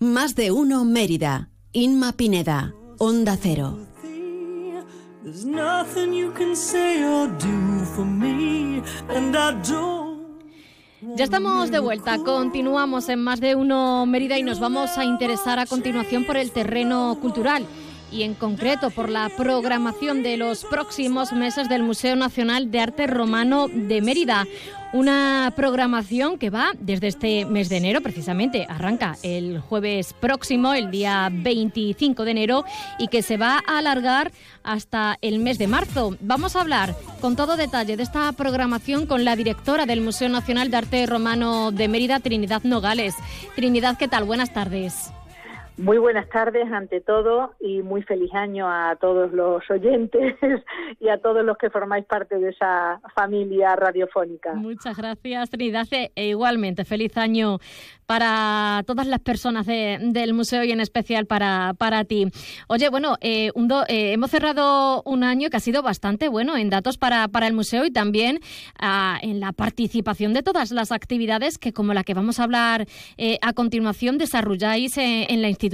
Más de uno Mérida. Inma Pineda. Onda Cero. Ya estamos de vuelta, continuamos en más de uno Mérida y nos vamos a interesar a continuación por el terreno cultural y en concreto por la programación de los próximos meses del Museo Nacional de Arte Romano de Mérida. Una programación que va desde este mes de enero, precisamente, arranca el jueves próximo, el día 25 de enero, y que se va a alargar hasta el mes de marzo. Vamos a hablar con todo detalle de esta programación con la directora del Museo Nacional de Arte Romano de Mérida, Trinidad Nogales. Trinidad, ¿qué tal? Buenas tardes. Muy buenas tardes ante todo y muy feliz año a todos los oyentes y a todos los que formáis parte de esa familia radiofónica. Muchas gracias, Trinidad. E igualmente, feliz año para todas las personas del museo y en especial para, para ti. Oye, bueno, eh, eh, hemos cerrado un año que ha sido bastante bueno en datos para, para el museo y también ah, en la participación de todas las actividades que, como la que vamos a hablar eh, a continuación, desarrolláis en la institución.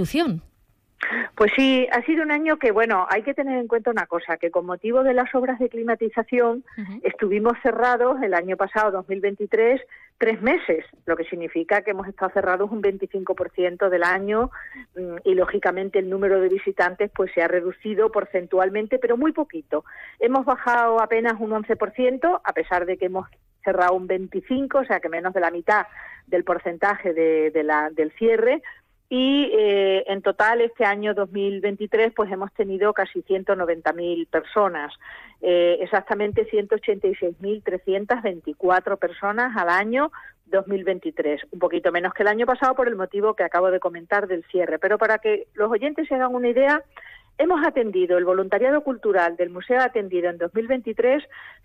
Pues sí, ha sido un año que, bueno, hay que tener en cuenta una cosa, que con motivo de las obras de climatización estuvimos cerrados el año pasado, 2023, tres meses, lo que significa que hemos estado cerrados un 25% del año mm, y, lógicamente, el número de visitantes pues se ha reducido porcentualmente, pero muy poquito. Hemos bajado apenas un 11%, a pesar de que hemos cerrado un 25%, o sea que menos de la mitad del porcentaje de la, del cierre, y eh, en total este año 2023 pues hemos tenido casi 190.000 personas, eh, exactamente 186.324 personas al año 2023, un poquito menos que el año pasado por el motivo que acabo de comentar del cierre, pero para que los oyentes se hagan una idea, Hemos atendido, el voluntariado cultural del museo ha atendido en 2023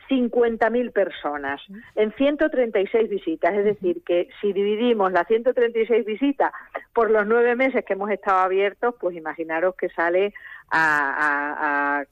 50.000 personas en 136 visitas. Es decir, que si dividimos las 136 visitas por los nueve meses que hemos estado abiertos, pues imaginaros que sale a,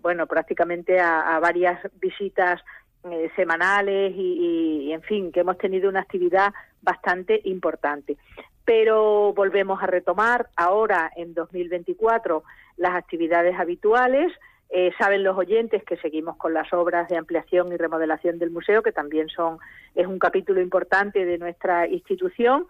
bueno, prácticamente a, varias visitas eh, semanales y, en fin, que hemos tenido una actividad bastante importante. Pero volvemos a retomar ahora en 2024 las actividades habituales. Eh, saben los oyentes que seguimos con las obras de ampliación y remodelación del museo, que también son es un capítulo importante de nuestra institución.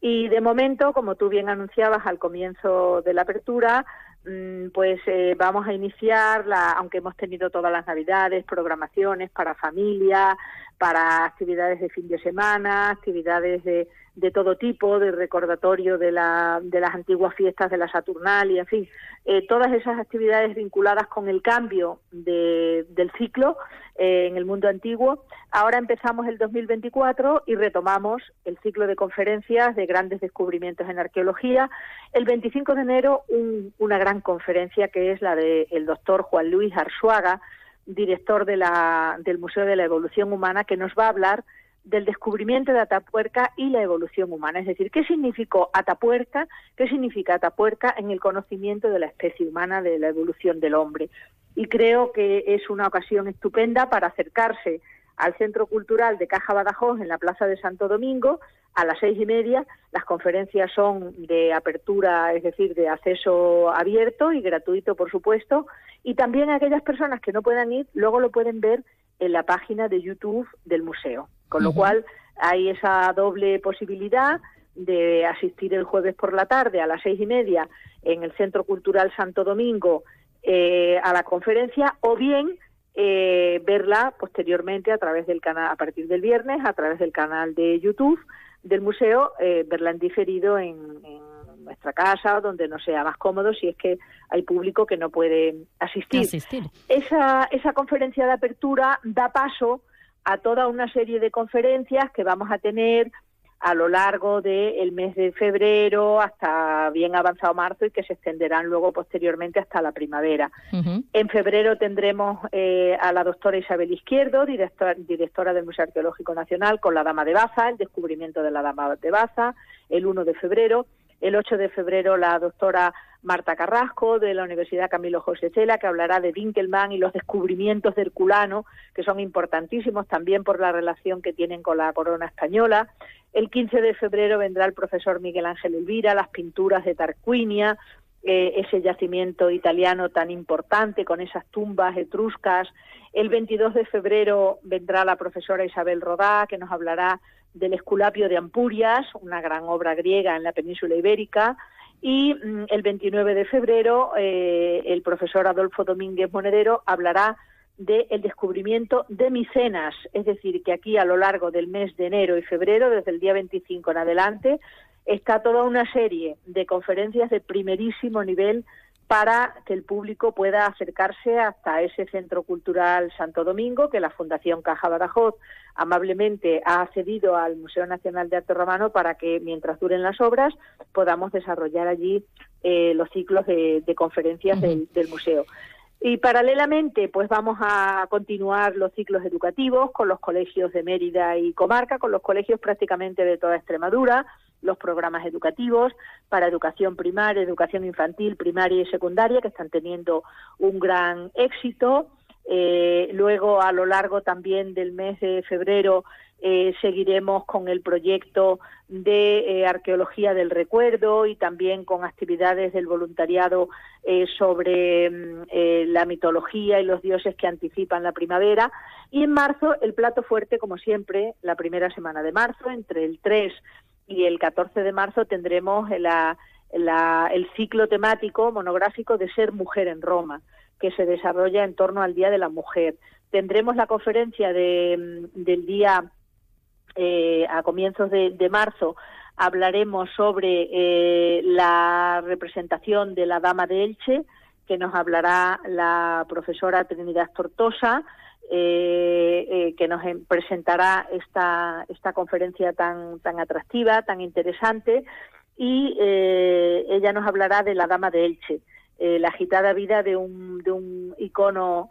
Y de momento, como tú bien anunciabas al comienzo de la apertura, mm, pues eh, vamos a iniciar, la, aunque hemos tenido todas las navidades, programaciones para familia, para actividades de fin de semana, actividades de, de todo tipo, de recordatorio de, la, de las antiguas fiestas de la Saturnalia, en fin, eh, todas esas actividades vinculadas con el cambio de, del ciclo eh, en el mundo antiguo. Ahora empezamos el 2024 y retomamos el ciclo de conferencias de grandes descubrimientos en arqueología. El 25 de enero una gran conferencia que es la del doctor Juan Luis Arzuaga, director de la, del Museo de la Evolución Humana, que nos va a hablar del descubrimiento de Atapuerca y la evolución humana. Es decir, ¿qué significó Atapuerca? ¿Qué significa Atapuerca en el conocimiento de la especie humana, de la evolución del hombre? Y creo que es una ocasión estupenda para acercarse al Centro Cultural de Caja Badajoz en la Plaza de Santo Domingo a las seis y media. Las conferencias son de apertura, es decir, de acceso abierto y gratuito, por supuesto. Y también aquellas personas que no puedan ir, luego lo pueden ver en la página de YouTube del museo. Con lo cual hay esa doble posibilidad de asistir el jueves por la tarde a las seis y media en el Centro Cultural Santo Domingo eh, a la conferencia o bien eh, verla posteriormente a través del canal, a partir del viernes, a través del canal de YouTube del museo, eh, verla en diferido en, nuestra casa, donde nos sea más cómodo, si es que hay público que no puede asistir. asistir. Esa, esa conferencia de apertura da paso a toda una serie de conferencias que vamos a tener a lo largo del mes de febrero hasta bien avanzado marzo y que se extenderán luego posteriormente hasta la primavera. En febrero tendremos eh, a la doctora Isabel Izquierdo, directora del Museo Arqueológico Nacional, con la Dama de Baza, el descubrimiento de la Dama de Baza, el 1 de febrero. El 8 de febrero la doctora Marta Carrasco de la Universidad Camilo José Cela, que hablará de Winkelmann y los descubrimientos de Herculano, que son importantísimos también por la relación que tienen con la corona española. El 15 de febrero vendrá el profesor Miguel Ángel Elvira, las pinturas de Tarquinia, eh, ese yacimiento italiano tan importante con esas tumbas etruscas. El 22 de febrero vendrá la profesora Isabel Rodá, que nos hablará del Esculapio de Ampurias, una gran obra griega en la península ibérica. Y mm, el 29 de febrero eh, el profesor Adolfo Domínguez Monedero hablará del descubrimiento de Micenas, es decir, que aquí a lo largo del mes de enero y febrero, desde el día 25 en adelante, está toda una serie de conferencias de primerísimo nivel para que el público pueda acercarse hasta ese centro cultural Santo Domingo que la Fundación Caja Badajoz amablemente ha cedido al Museo Nacional de Arte Romano para que mientras duren las obras podamos desarrollar allí eh, los ciclos de, conferencias del, del museo. Y paralelamente, pues vamos a continuar los ciclos educativos con los colegios de Mérida y Comarca, con los colegios prácticamente de toda Extremadura, los programas educativos para educación primaria, educación infantil, primaria y secundaria, que están teniendo un gran éxito. Eh, luego, a lo largo también del mes de febrero, eh, seguiremos con el proyecto de eh, arqueología del recuerdo y también con actividades del voluntariado sobre mm, la mitología y los dioses que anticipan la primavera. Y en marzo, el plato fuerte, como siempre, la primera semana de marzo, entre el 3 y el 14 de marzo tendremos el ciclo temático monográfico de Ser Mujer en Roma, que se desarrolla en torno al Día de la Mujer. Tendremos la conferencia de, del día eh, a comienzos de, marzo, hablaremos sobre eh, la representación de la Dama de Elche, que nos hablará la profesora Trinidad Tortosa, eh, eh, que nos presentará esta, esta conferencia tan, tan atractiva, tan interesante, y eh, ella nos hablará de la Dama de Elche, la agitada vida de un, de un icono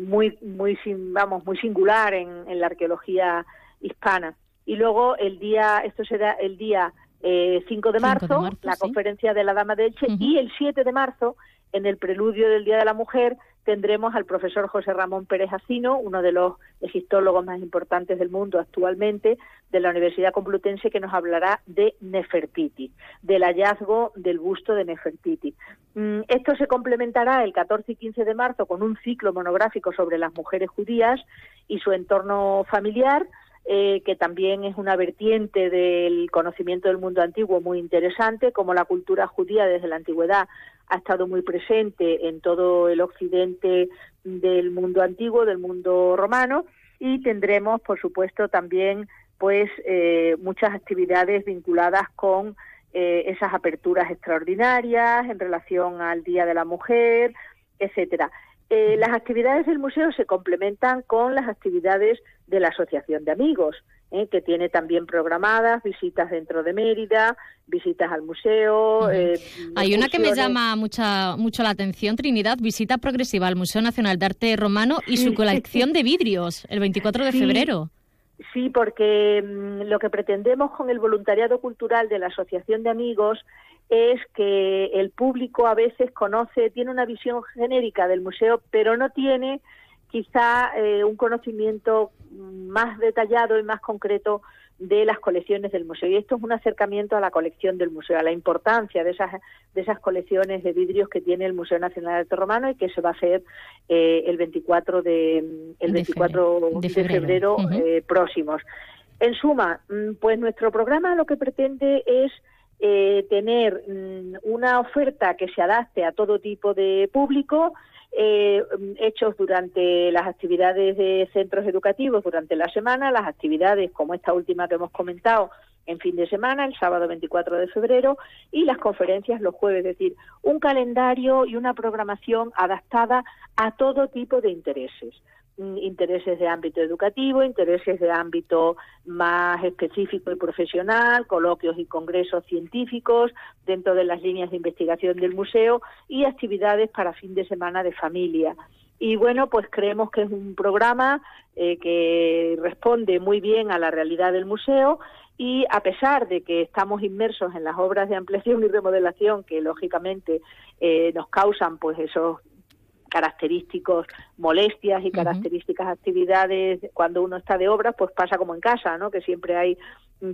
muy, muy, vamos, muy singular en, la arqueología hispana. Y luego el día, esto será el día 5 de marzo, la conferencia de la Dama de Elche, y el 7 de marzo, en el preludio del Día de la Mujer, tendremos al profesor José Ramón Pérez Acino, uno de los egiptólogos más importantes del mundo actualmente, de la Universidad Complutense, que nos hablará de Nefertiti, del hallazgo del busto de Nefertiti. Mm, esto se complementará el 14 y 15 de marzo con un ciclo monográfico sobre las mujeres judías y su entorno familiar, eh, que también es una vertiente del conocimiento del mundo antiguo muy interesante, como la cultura judía desde la antigüedad ha estado muy presente en todo el occidente del mundo antiguo, del mundo romano, y tendremos, por supuesto, también pues eh, muchas actividades vinculadas con eh, esas aperturas extraordinarias en relación al Día de la Mujer, etcétera. Eh, las actividades del museo se complementan con las actividades de la Asociación de Amigos. ¿eh? que tiene también programadas visitas dentro de Mérida, visitas al museo. Eh, Hay una que me llama mucha, mucho la atención, Trinidad, visita progresiva al Museo Nacional de Arte Romano y su colección de vidrios, el 24 de febrero. Sí, porque mm, lo que pretendemos con el voluntariado cultural de la Asociación de Amigos es que el público a veces conoce, tiene una visión genérica del museo, pero no tiene quizá eh, un conocimiento más detallado y más concreto de las colecciones del museo. Y esto es un acercamiento a la colección del museo, a la importancia de esas, de esas colecciones de vidrios que tiene el Museo Nacional de Arte Romano y que se va a hacer eh, el 24 de, el 24 de febrero, eh, próximos. En suma, mm, pues nuestro programa lo que pretende es tener mm, una oferta que se adapte a todo tipo de público, eh, hechos durante las actividades de centros educativos durante la semana, las actividades como esta última que hemos comentado en fin de semana, el sábado 24 de febrero, y las conferencias los jueves, es decir, un calendario y una programación adaptada a todo tipo de intereses. Mm, intereses de ámbito educativo, intereses de ámbito más específico y profesional, coloquios y congresos científicos dentro de las líneas de investigación del museo y actividades para fin de semana de familia. Y bueno, pues creemos que es un programa eh, que responde muy bien a la realidad del museo y a pesar de que estamos inmersos en las obras de ampliación y remodelación que lógicamente eh, nos causan pues esos característicos molestias y características actividades cuando uno está de obras pues pasa como en casa no que siempre hay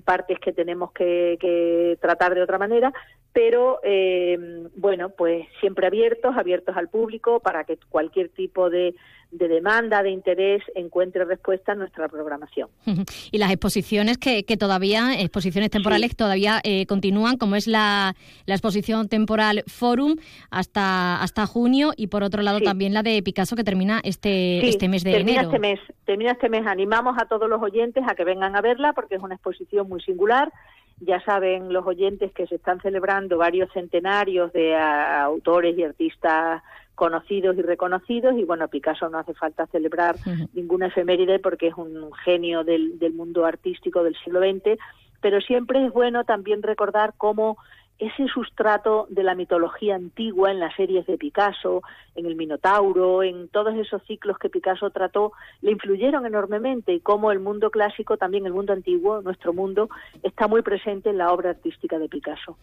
partes que tenemos que, que tratar de otra manera pero eh, bueno, pues siempre abiertos, abiertos al público para que cualquier tipo de, demanda, de interés encuentre respuesta en nuestra programación. Y las exposiciones que, que todavía, exposiciones temporales todavía eh, continúan, como es la, la, exposición temporal Forum hasta, hasta junio y por otro lado también la de Picasso que termina este, este mes de termina enero. Este mes, termina este mes. Animamos a todos los oyentes a que vengan a verla porque es una exposición muy singular. Ya saben los oyentes que se están celebrando varios centenarios de autores y artistas conocidos y reconocidos y bueno, Picasso no hace falta celebrar ninguna efeméride porque es un genio del, del mundo artístico del siglo XX, pero siempre es bueno también recordar cómo ese sustrato de la mitología antigua en las series de Picasso, en el Minotauro, en todos esos ciclos que Picasso trató, le influyeron enormemente y cómo el mundo clásico, también el mundo antiguo, nuestro mundo, está muy presente en la obra artística de Picasso.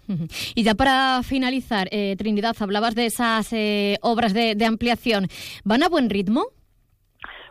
Y ya para finalizar, eh, Trinidad, hablabas de esas eh, obras de, de ampliación. ¿Van a buen ritmo?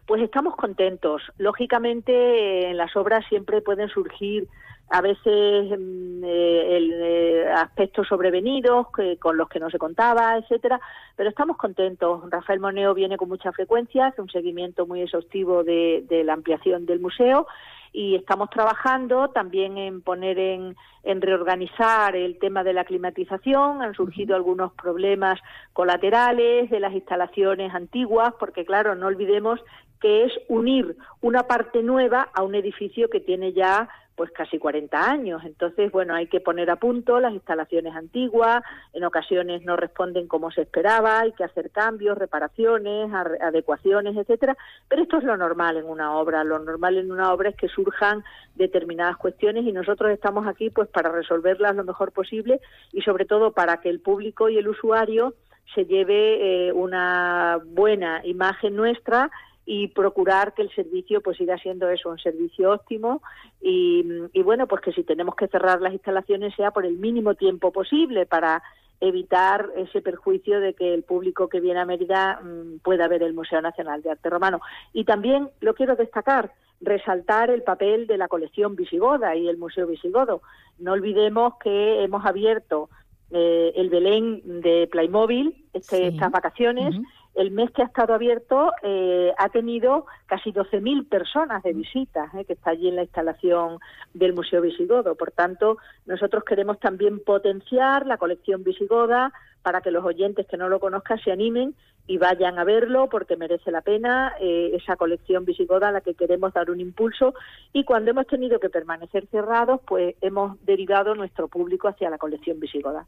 Pues estamos contentos. Lógicamente, en las obras siempre pueden surgir a veces mm, eh, el, eh, aspectos sobrevenidos con los que no se contaba, etcétera, pero estamos contentos. Rafael Moneo viene con mucha frecuencia, hace un seguimiento muy exhaustivo de, la ampliación del museo y estamos trabajando también en poner en, en, reorganizar el tema de la climatización. Han surgido algunos problemas colaterales de las instalaciones antiguas, porque claro, no olvidemos que es unir una parte nueva a un edificio que tiene ya pues casi 40 años. Entonces, bueno, hay que poner a punto las instalaciones antiguas, en ocasiones no responden como se esperaba, hay que hacer cambios, reparaciones, adecuaciones, etcétera, pero esto es lo normal en una obra, lo normal en una obra es que surjan determinadas cuestiones y nosotros estamos aquí pues para resolverlas lo mejor posible y sobre todo para que el público y el usuario se lleve eh, una buena imagen nuestra y procurar que el servicio pues siga siendo eso, un servicio óptimo y, bueno, pues que si tenemos que cerrar las instalaciones sea por el mínimo tiempo posible para evitar ese perjuicio de que el público que viene a Mérida mm, pueda ver el Museo Nacional de Arte Romano. Y también lo quiero destacar, resaltar el papel de la colección visigoda y el Museo Visigodo. No olvidemos que hemos abierto eh, el Belén de Playmobil este, estas vacaciones el mes que ha estado abierto eh, ha tenido casi 12.000 personas de visitas, eh, que está allí en la instalación del Museo Visigodo. Por tanto, nosotros queremos también potenciar la colección visigoda para que los oyentes que no lo conozcan se animen y vayan a verlo porque merece la pena eh, esa colección visigoda a la que queremos dar un impulso. Y cuando hemos tenido que permanecer cerrados pues hemos derivado nuestro público hacia la colección visigoda.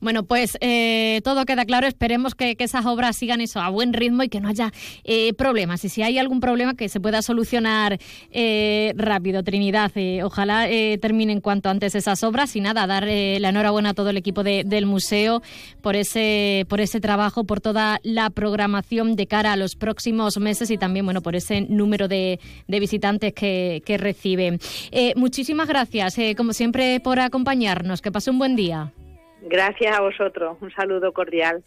Bueno pues eh, todo queda claro, esperemos que, esas obras sigan eso a buen ritmo y que no haya eh, problemas. Y si hay algún problema que se pueda solucionar rápido. Trinidad, ojalá terminen cuanto antes esas obras. Y nada, dar la enhorabuena a todo el equipo del museo por ese, por ese trabajo, por toda la programación de cara a los próximos meses y también, bueno, por ese número de, visitantes que, que recibe. Eh, muchísimas gracias, eh, como siempre, por acompañarnos. Que pase un buen día. Gracias a vosotros. Un saludo cordial.